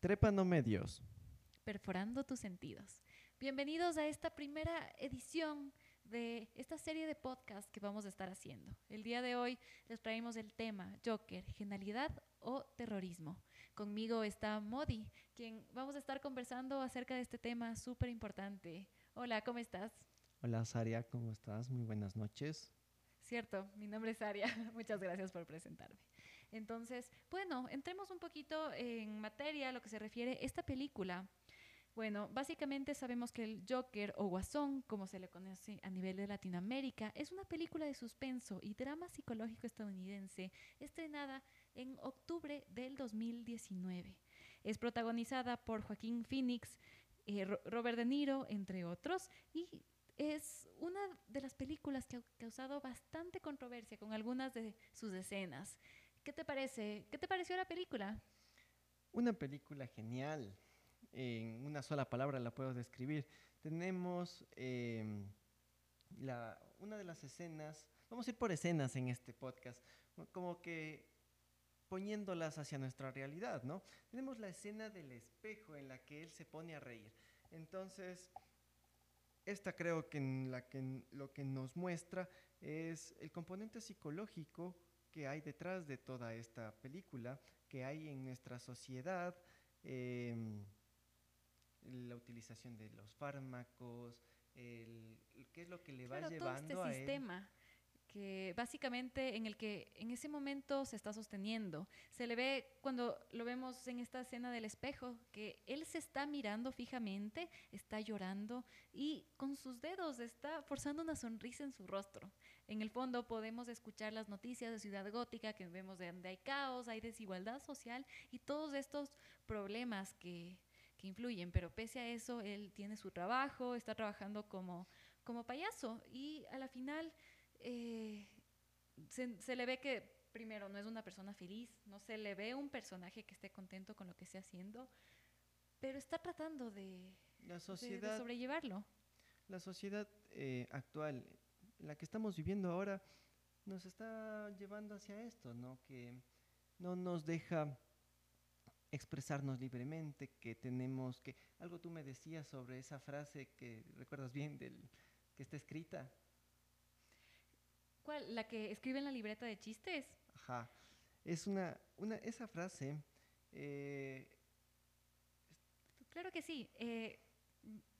Trépano Medios. Perforando tus sentidos. Bienvenidos a esta primera edición de esta serie de podcast que vamos a estar haciendo. El día de hoy les traemos el tema Joker, genialidad o terrorismo. Conmigo está Modi, quien vamos a estar conversando acerca de este tema súper importante. Hola, ¿cómo estás? Hola, Saria, ¿cómo estás? Muy buenas noches. Cierto, mi nombre es Aria. Muchas gracias por presentarme. Entonces, bueno, entremos un poquito en materia lo que se refiere a esta película. Bueno, básicamente sabemos que el Joker o Guasón, como se le conoce a nivel de Latinoamérica, es una película de suspenso y drama psicológico estadounidense estrenada en octubre del 2019. Es protagonizada por Joaquín Phoenix, eh, Robert De Niro, entre otros, y es una de las películas que ha causado bastante controversia con algunas de sus escenas. ¿Qué te parece? ¿Qué te pareció la película? Una película genial. En una sola palabra la puedo describir. Tenemos em, la, una de las escenas, vamos a ir por escenas en este podcast, como que poniéndolas hacia nuestra realidad, ¿no? Tenemos la escena del espejo en la que él se pone a reír. Entonces, esta creo que, lo que nos muestra es el componente psicológico que hay detrás de toda esta película, que hay en nuestra sociedad, em, la utilización de los fármacos, el, qué es lo que le va llevando todo este a sistema que básicamente en el que en ese momento se está sosteniendo. Se le ve cuando lo vemos en esta escena del espejo, que él se está mirando fijamente, está llorando y con sus dedos está forzando una sonrisa en su rostro. En el fondo podemos escuchar las noticias de Ciudad Gótica, que vemos de donde hay caos, hay desigualdad social y todos estos problemas que, que influyen, pero pese a eso, él tiene su trabajo, está trabajando como, como payaso y a la final eh, se, le ve que primero no es una persona feliz, no se le ve un personaje que esté contento con lo que esté haciendo, pero está tratando de, la sociedad, sobrellevarlo. La sociedad eh, actual, la que estamos viviendo ahora, nos está llevando hacia esto, ¿no? Que no nos deja expresarnos libremente, que tenemos que... Algo tú me decías sobre esa frase que recuerdas bien del que está escrita, ¿Cuál? ¿La que escribe en la libreta de chistes? Ajá. Es una, una esa frase. Eh, claro que sí. Eh,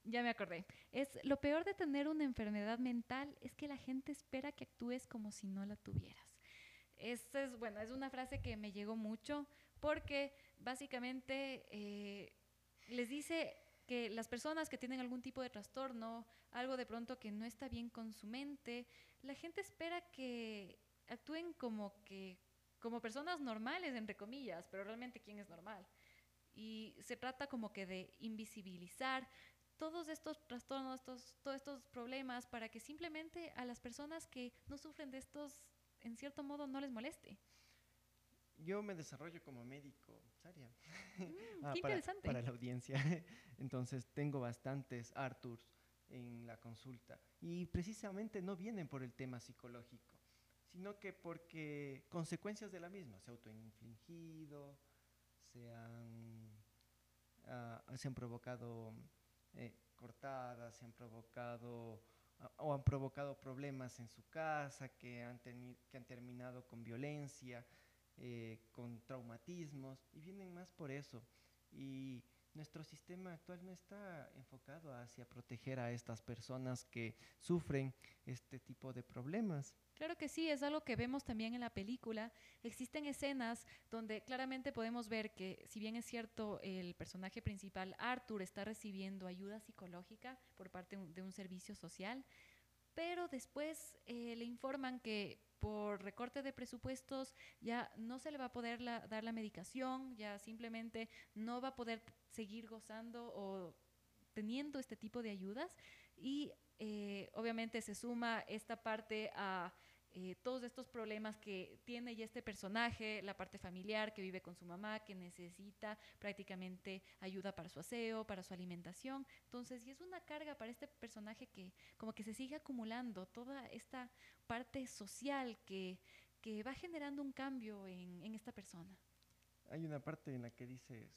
ya me acordé. Es lo peor de tener una enfermedad mental es que la gente espera que actúes como si no la tuvieras. Esa es, bueno, es una frase que me llegó mucho porque básicamente eh, les dice que las personas que tienen algún tipo de trastorno, algo de pronto que no está bien con su mente, la gente espera que actúen como que como personas normales entre comillas, pero realmente quién es normal. Y se trata como que de invisibilizar todos estos trastornos, todos estos problemas para que simplemente a las personas que no sufren de estos en cierto modo no les moleste. Yo me desarrollo como médico, Saria. Mm, ah, qué para, interesante. Para la audiencia. Entonces tengo bastantes Arthurs en la consulta. Y precisamente no vienen por el tema psicológico, sino que porque consecuencias de la misma, se autoinfligido, se han, ah, se han provocado eh, cortadas, se han provocado ah, o han provocado problemas en su casa que han, que han terminado con violencia eh, con traumatismos, y vienen más por eso. Y nuestro sistema actual no está enfocado hacia proteger a estas personas que sufren este tipo de problemas. Claro que sí, es algo que vemos también en la película. Existen escenas donde claramente podemos ver que, si bien es cierto, el personaje principal, Arthur, está recibiendo ayuda psicológica por parte de un servicio social, pero después eh, le informan que por recorte de presupuestos ya no se le va a poder dar la medicación, ya simplemente no va a poder seguir gozando o teniendo este tipo de ayudas. Y eh, obviamente se suma esta parte a eh, todos estos problemas que tiene ya este personaje, la parte familiar que vive con su mamá, que necesita prácticamente ayuda para su aseo, para su alimentación. Entonces, y es una carga para este personaje que como que se sigue acumulando toda esta parte social que, que va generando un cambio en, en esta persona. Hay una parte en la que dice,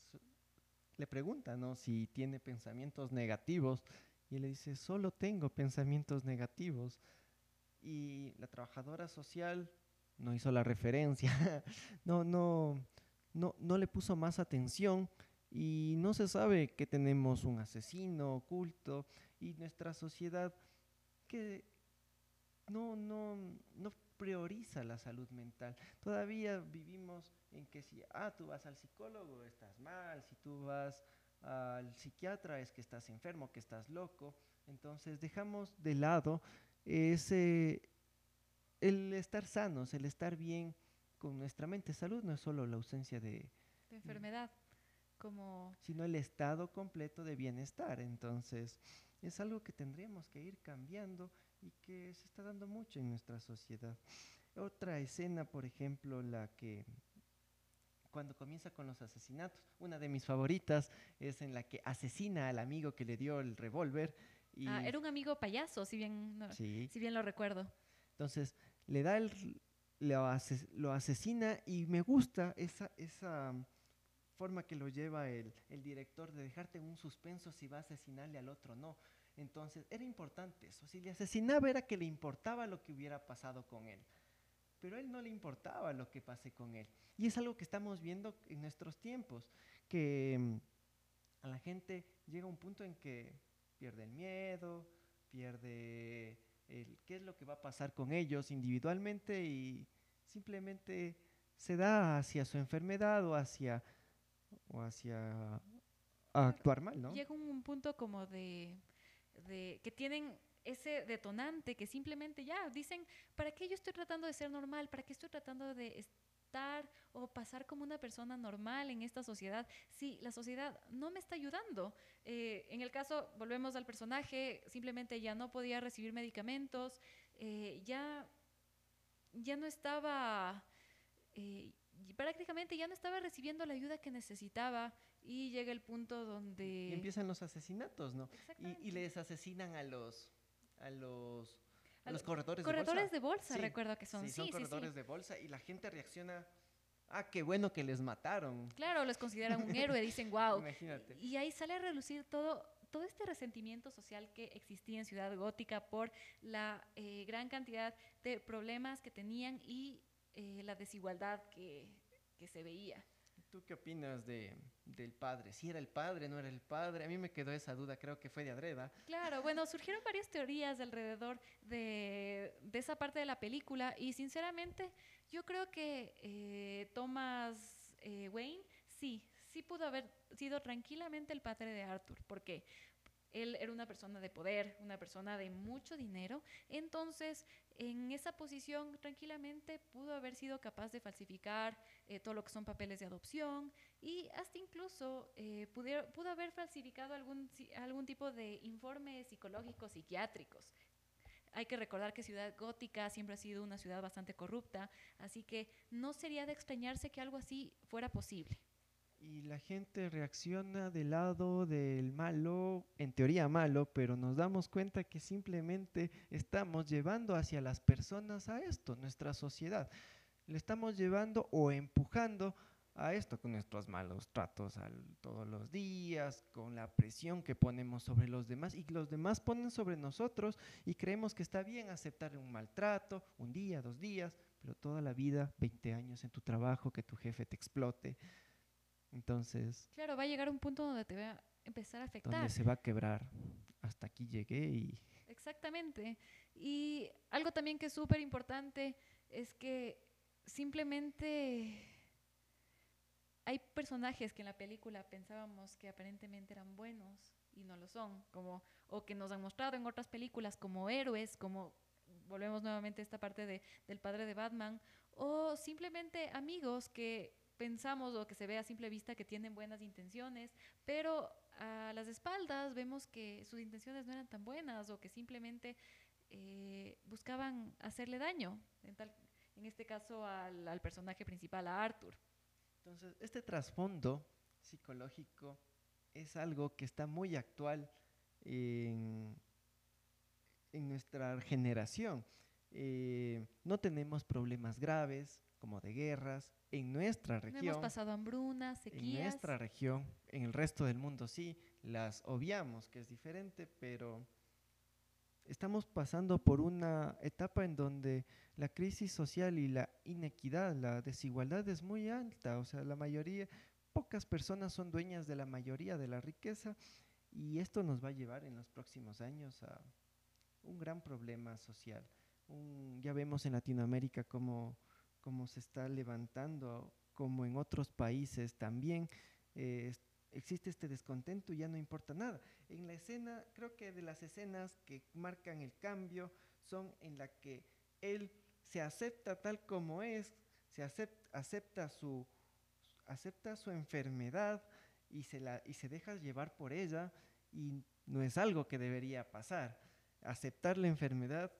le pregunta, ¿no? Si tiene pensamientos negativos. Y le dice, solo tengo pensamientos negativos. Y la trabajadora social no hizo la referencia, no, no, no, no le puso más atención y no se sabe que tenemos un asesino oculto y nuestra sociedad que no, no, no prioriza la salud mental. Todavía vivimos en que si, ah, tú vas al psicólogo, estás mal, si tú vas al psiquiatra es que estás enfermo, que estás loco. Entonces dejamos de lado ese, el estar sanos, el estar bien con nuestra mente. Salud no es solo la ausencia de, de enfermedad, como... Sino el estado completo de bienestar. Entonces es algo que tendríamos que ir cambiando y que se está dando mucho en nuestra sociedad. Otra escena, por ejemplo, la que cuando comienza con los asesinatos, una de mis favoritas es en la que asesina al amigo que le dio el revólver. Y ah, era un amigo payaso, si bien, si bien lo recuerdo. Entonces, le da el, lo, asesina y me gusta esa, esa forma que lo lleva el, el director de dejarte en un suspenso si va a asesinarle al otro o no. Entonces, era importante eso. Si le asesinaba era que le importaba lo que hubiera pasado con él. Pero a él no le importaba lo que pase con él. Y es algo que estamos viendo en nuestros tiempos, que mm, a la gente llega un punto en que pierde el miedo, pierde el qué es lo que va a pasar con ellos individualmente y simplemente se da hacia su enfermedad o hacia, o hacia actuar mal, ¿no? Llega un punto como de de, que tienen ese detonante que simplemente ya dicen, ¿para qué yo estoy tratando de ser normal? ¿Para qué estoy tratando de o pasar como una persona normal en esta sociedad si la sociedad no me está ayudando? Eh, en el caso, volvemos al personaje, simplemente ya no podía recibir medicamentos, eh, ya, ya no estaba... Eh, prácticamente ya no estaba recibiendo la ayuda que necesitaba y llega el punto donde... empiezan los asesinatos, ¿no? Y, y, les asesinan a los... A los los corredores, corredores de bolsa. recuerdo que son. Sí, son corredores de bolsa y la gente reacciona, ah, qué bueno que les mataron. Claro, les consideran un héroe, dicen, wow. Imagínate. Y ahí sale a relucir todo, todo este resentimiento social que existía en Ciudad Gótica por la eh, gran cantidad de problemas que tenían y eh, la desigualdad que, que se veía. ¿Tú qué opinas de, del padre? Si era el padre, no era el padre. A mí me quedó esa duda, creo que fue de Adreda. Claro, bueno, surgieron varias teorías alrededor de, de esa parte de la película y sinceramente yo creo que eh, Thomas eh, Wayne sí, sí pudo haber sido tranquilamente el padre de Arthur. ¿Por qué? Él era una persona de poder, una persona de mucho dinero, entonces en esa posición tranquilamente pudo haber sido capaz de falsificar eh, todo lo que son papeles de adopción y hasta incluso eh, pudo, haber falsificado algún, algún tipo de informes psicológicos, psiquiátricos. Hay que recordar que Ciudad Gótica siempre ha sido una ciudad bastante corrupta, así que no sería de extrañarse que algo así fuera posible y la gente reacciona del lado del malo, en teoría malo, pero nos damos cuenta que simplemente estamos llevando hacia las personas a esto, nuestra sociedad. Le estamos llevando o empujando a esto con nuestros malos tratos todos los días, con la presión que ponemos sobre los demás y los demás ponen sobre nosotros y creemos que está bien aceptar un maltrato, un día, dos días, pero toda la vida, 20 años en tu trabajo, que tu jefe te explote, entonces... Claro, va a llegar un punto donde te va a empezar a afectar. Donde se va a quebrar. Hasta aquí llegué y... Exactamente. Y algo también que es súper importante es que simplemente hay personajes que en la película pensábamos que aparentemente eran buenos y no lo son, como o que nos han mostrado en otras películas como héroes, como volvemos nuevamente a esta parte de, del padre de Batman, o simplemente amigos que pensamos o que se ve a simple vista que tienen buenas intenciones, pero a las espaldas vemos que sus intenciones no eran tan buenas o que simplemente eh, buscaban hacerle daño, en, este caso al, personaje principal, a Arthur. Entonces, este trasfondo psicológico es algo que está muy actual en, en nuestra generación. eh, no tenemos problemas graves como de guerras en nuestra No hemos región. pasado hambrunas, En sequías. nuestra región, en el resto del mundo sí, las obviamos, que es diferente, pero estamos pasando por una etapa en donde la crisis social y la inequidad, la desigualdad es muy alta, o sea, la mayoría, pocas personas son dueñas de la mayoría de la riqueza y esto nos va a llevar en los próximos años a un gran problema social. Un- ya vemos en Latinoamérica cómo, cómo se está levantando, como en otros países también eh, existe este descontento y ya no importa nada. En la escena, creo que de las escenas que marcan el cambio son en la que él se acepta tal como es, se acep- acepta su acepta su enfermedad y se la y se deja llevar por ella y no es algo que debería pasar. Aceptar la enfermedad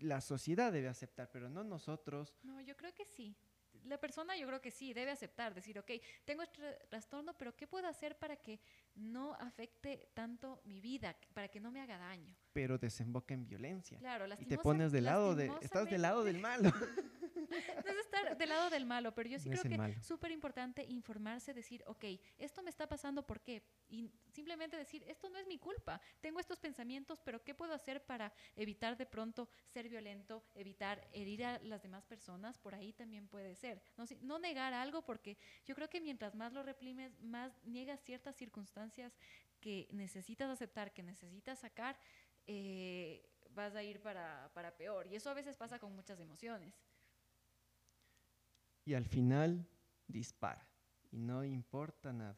la sociedad debe aceptar, pero no nosotros No, yo creo que sí. La persona yo creo que sí, debe aceptar, decir, ok, tengo este trastorno, pero ¿qué puedo hacer para que no afecte tanto mi vida, para que no me haga daño? pero desemboca en violencia. Claro, y te pones del lado de, estás del lado del malo. No es estar del lado del malo, pero yo sí es creo que es súper importante informarse, decir, ok, esto me está pasando, ¿por qué? Y simplemente decir, esto no es mi culpa, tengo estos pensamientos, pero ¿qué puedo hacer para evitar de pronto ser violento, evitar herir a las demás personas? Por ahí también puede ser. No, Si- no negar algo, porque yo creo que mientras más lo reprimes, más niegas ciertas circunstancias que necesitas aceptar, que necesitas sacar, eh, vas a ir para, para peor. Y eso a veces pasa con muchas emociones. Y al final dispara y no importa nada.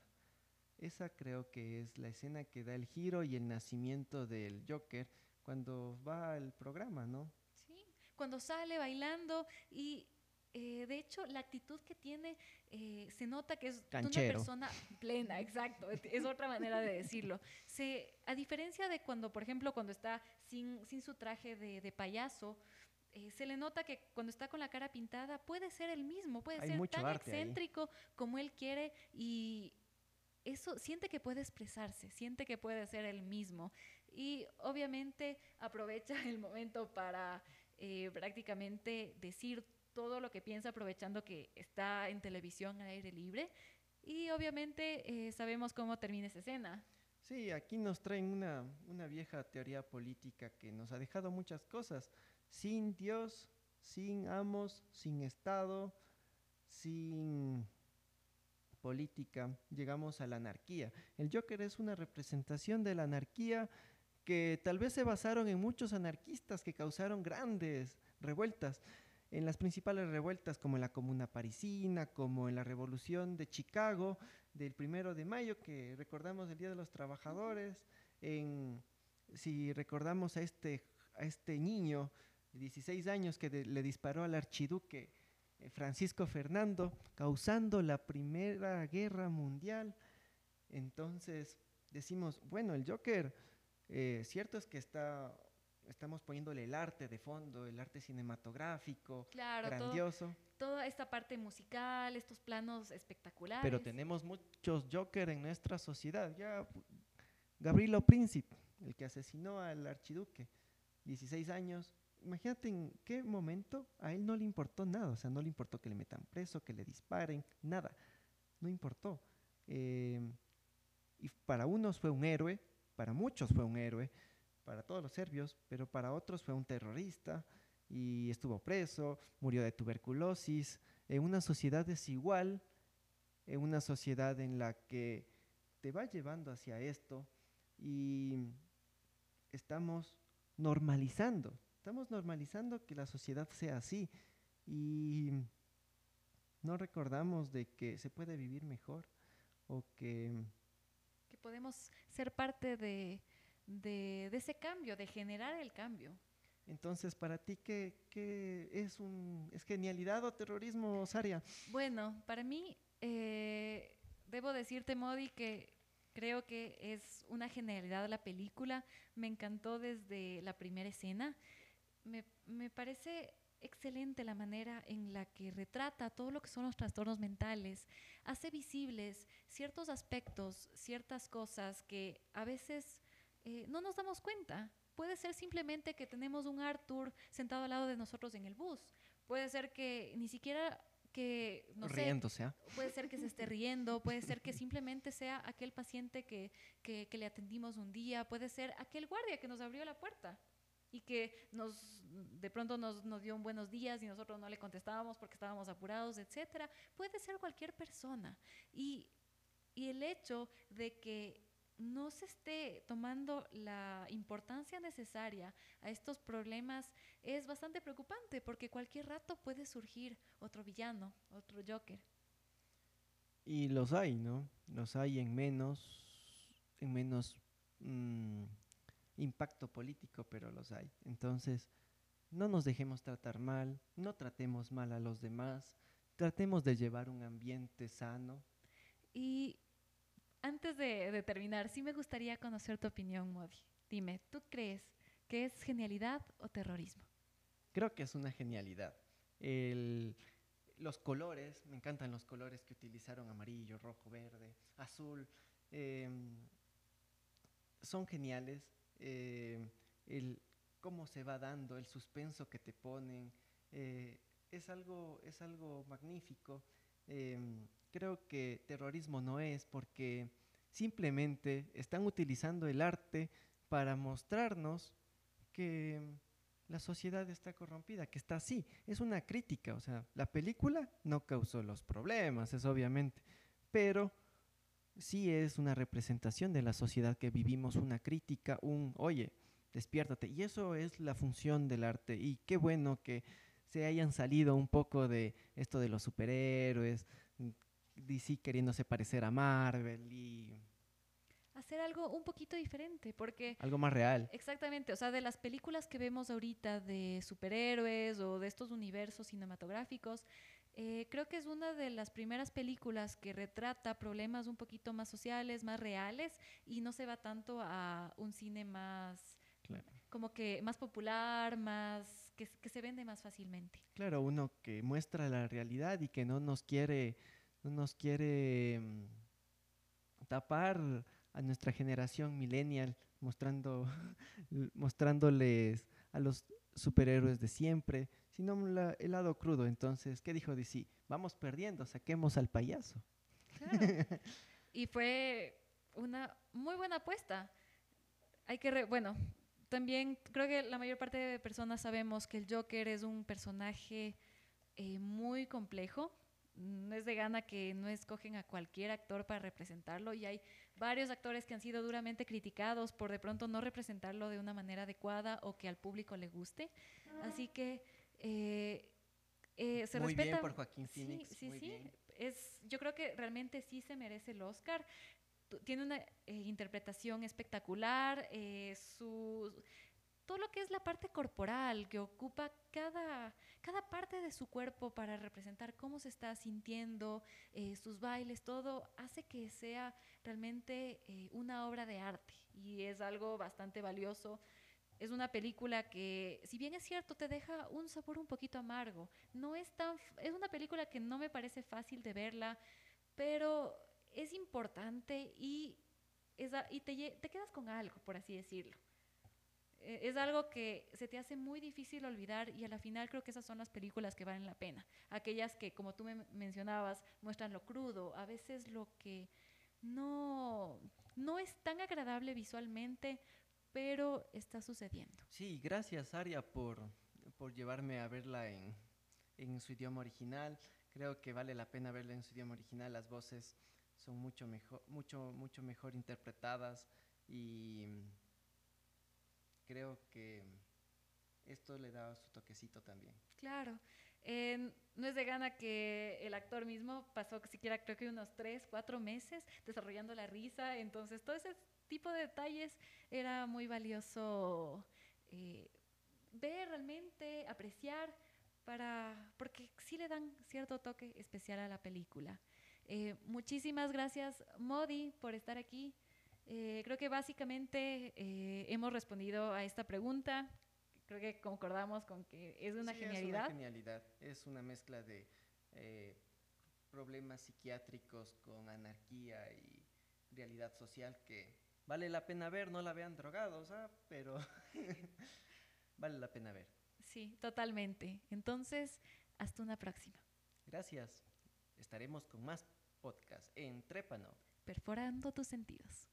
Esa creo que es la escena que da el giro y el nacimiento del Joker cuando va al programa, ¿no? Sí, cuando sale bailando y eh, de hecho la actitud que tiene eh, se nota que es de una Canchero. persona plena, exacto, es- es otra manera de decirlo. Se, a diferencia de cuando, por ejemplo, cuando está sin, sin su traje de, de payaso, eh, se le nota que cuando está con la cara pintada puede ser el mismo, puede Hay ser tan ahí. excéntrico como él quiere y eso siente que puede expresarse, siente que puede ser el mismo y obviamente aprovecha el momento para eh, prácticamente decir todo lo que piensa aprovechando que está en televisión al aire libre y obviamente eh, sabemos cómo termina esa escena. Sí, aquí nos traen una, una vieja teoría política que nos ha dejado muchas cosas. Sin Dios, sin amos, sin Estado, sin política, llegamos a la anarquía. El Joker es una representación de la anarquía que tal vez se basaron en muchos anarquistas que causaron grandes revueltas. En las principales revueltas como en la Comuna Parisina, como en la Revolución de Chicago, del primero de mayo, que recordamos el Día de los Trabajadores, si recordamos a este, a este niño de 16 años que de- le disparó al archiduque eh, Francisco Fernando, causando la Primera Guerra Mundial. Entonces decimos, bueno, el Joker, eh, cierto es que está, estamos poniéndole el arte de fondo, el arte cinematográfico, Claro, todo- grandioso, toda esta parte musical, estos planos espectaculares. pero tenemos muchos Joker en nuestra sociedad. Ya Gabrielo Príncipe, el que asesinó al archiduque, 16 años. Imagínate en qué momento a él no le importó nada, o sea, no le importó que le metan preso, que le disparen, nada, no importó. Eh, y para unos fue un héroe, para muchos fue un héroe, para todos los serbios, pero para otros fue un terrorista y estuvo preso, murió de tuberculosis, en una sociedad desigual, en una sociedad en la que te va llevando hacia esto y estamos normalizando, estamos normalizando que la sociedad sea así y no recordamos de que se puede vivir mejor o que que podemos ser parte de, de, de ese cambio, de generar el cambio. entonces para ti qué, qué es un es genialidad o terrorismo Saria Bueno, para mí, eh, debo decirte, Modi, que creo que es una genialidad la película. Me encantó desde la primera escena. Me, me parece excelente la manera en la que retrata todo lo que son los trastornos mentales, hace visibles ciertos aspectos, ciertas cosas que a veces eh, no nos damos cuenta. puede ser simplemente que tenemos un Arthur sentado al lado de nosotros en el bus. Puede ser que ni siquiera que no Riéndose, ¿ah? puede ser que se esté riendo, puede ser que simplemente sea aquel paciente que, que, que le atendimos un día, puede ser aquel guardia que nos abrió la puerta y que nos de pronto nos, nos, dio un buenos días y nosotros no le contestábamos porque estábamos apurados, etcétera. Puede ser cualquier persona. Y, y el hecho de que no se esté tomando la importancia necesaria a estos problemas es bastante preocupante porque cualquier rato puede surgir otro villano, otro Joker. Y los hay, ¿no? Los hay en menos, en menos mmm, impacto político, pero los hay. Entonces, no nos dejemos tratar mal, no tratemos mal a los demás, tratemos de llevar un ambiente sano. Y antes de, de, terminar, sí me gustaría conocer tu opinión, Modi. Dime, ¿tú crees que es genialidad o terrorismo? Creo que es una genialidad. El, los colores, me encantan los colores que utilizaron, amarillo, rojo, verde, azul, eh, son geniales. Eh, el cómo se va dando, el suspenso que te ponen, eh, es, algo, es algo magnífico. Eh, creo que terrorismo no es porque simplemente están utilizando el arte para mostrarnos que la sociedad está corrompida, que está así. Es una crítica, o sea, la película no causó los problemas, es obviamente, pero sí es una representación de la sociedad que vivimos, una crítica, un, oye, despiértate. Y eso es la función del arte. Y qué bueno que se hayan salido un poco de esto de los superhéroes, DC queriéndose parecer a Marvel y hacer algo un poquito diferente, porque... Algo más real. Exactamente, o sea, de las películas que vemos ahorita de superhéroes o de estos universos cinematográficos, eh, creo que es una de las primeras películas que retrata problemas un poquito más sociales, más reales, y no se va tanto a un cine más... Claro. Como que más popular, más que, que se vende más fácilmente. Claro, uno que muestra la realidad y que no nos quiere no nos quiere mm, tapar a nuestra generación millennial, mostrando, mostrándoles a los superhéroes de siempre, sino la, el lado crudo. Entonces, ¿qué dijo DC? Vamos perdiendo, saquemos al payaso. Claro. y fue una muy buena apuesta. Hay que, re bueno, también creo que la mayor parte de personas sabemos que el Joker es un personaje eh, muy complejo no es de gana que no escogen a cualquier actor para representarlo y hay varios actores que han sido duramente criticados por de pronto no representarlo de una manera adecuada o que al público le guste. Así que eh, eh, se muy respeta. bien por Joaquín Phoenix. Sí, sí, muy sí. Bien. Es, yo creo que realmente sí se merece el Oscar. Tiene una eh, interpretación espectacular. Eh, su todo lo que es la parte corporal que ocupa cada, cada parte de su cuerpo para representar cómo se está sintiendo, eh, sus bailes, todo hace que sea realmente eh, una obra de arte y es algo bastante valioso. Es una película que, si bien es cierto, te deja un sabor un poquito amargo. No es tan, es una película que no me parece fácil de verla, pero es importante y, es, y te, te quedas con algo, por así decirlo. Eh, es algo que se te hace muy difícil olvidar y a la final creo que esas son las películas que valen la pena. Aquellas que, como tú me mencionabas, muestran lo crudo, a veces lo que no, no es tan agradable visualmente, pero está sucediendo. Sí, gracias Aria por, por llevarme a verla en, en su idioma original. Creo que vale la pena verla en su idioma original. Las voces son mucho mejor, mucho, mucho mejor interpretadas y creo que esto le da su toquecito también. Claro. Eh, no es de gana que el actor mismo pasó siquiera creo que unos tres, cuatro meses desarrollando la risa, entonces todo ese tipo de detalles era muy valioso eh, ver realmente, apreciar, para, porque sí le dan cierto toque especial a la película. Eh, muchísimas gracias, Modi, por estar aquí. Eh, creo que básicamente hemos respondido a esta pregunta. Creo que concordamos con que es una sí, genialidad. Es una genialidad. Es una mezcla de problemas psiquiátricos con anarquía y realidad social que vale la pena ver, no la vean drogados, ¿ah? pero vale la pena ver. Sí, totalmente. Entonces, hasta una próxima. Gracias. Estaremos con más podcast en Trépano. Perforando tus sentidos.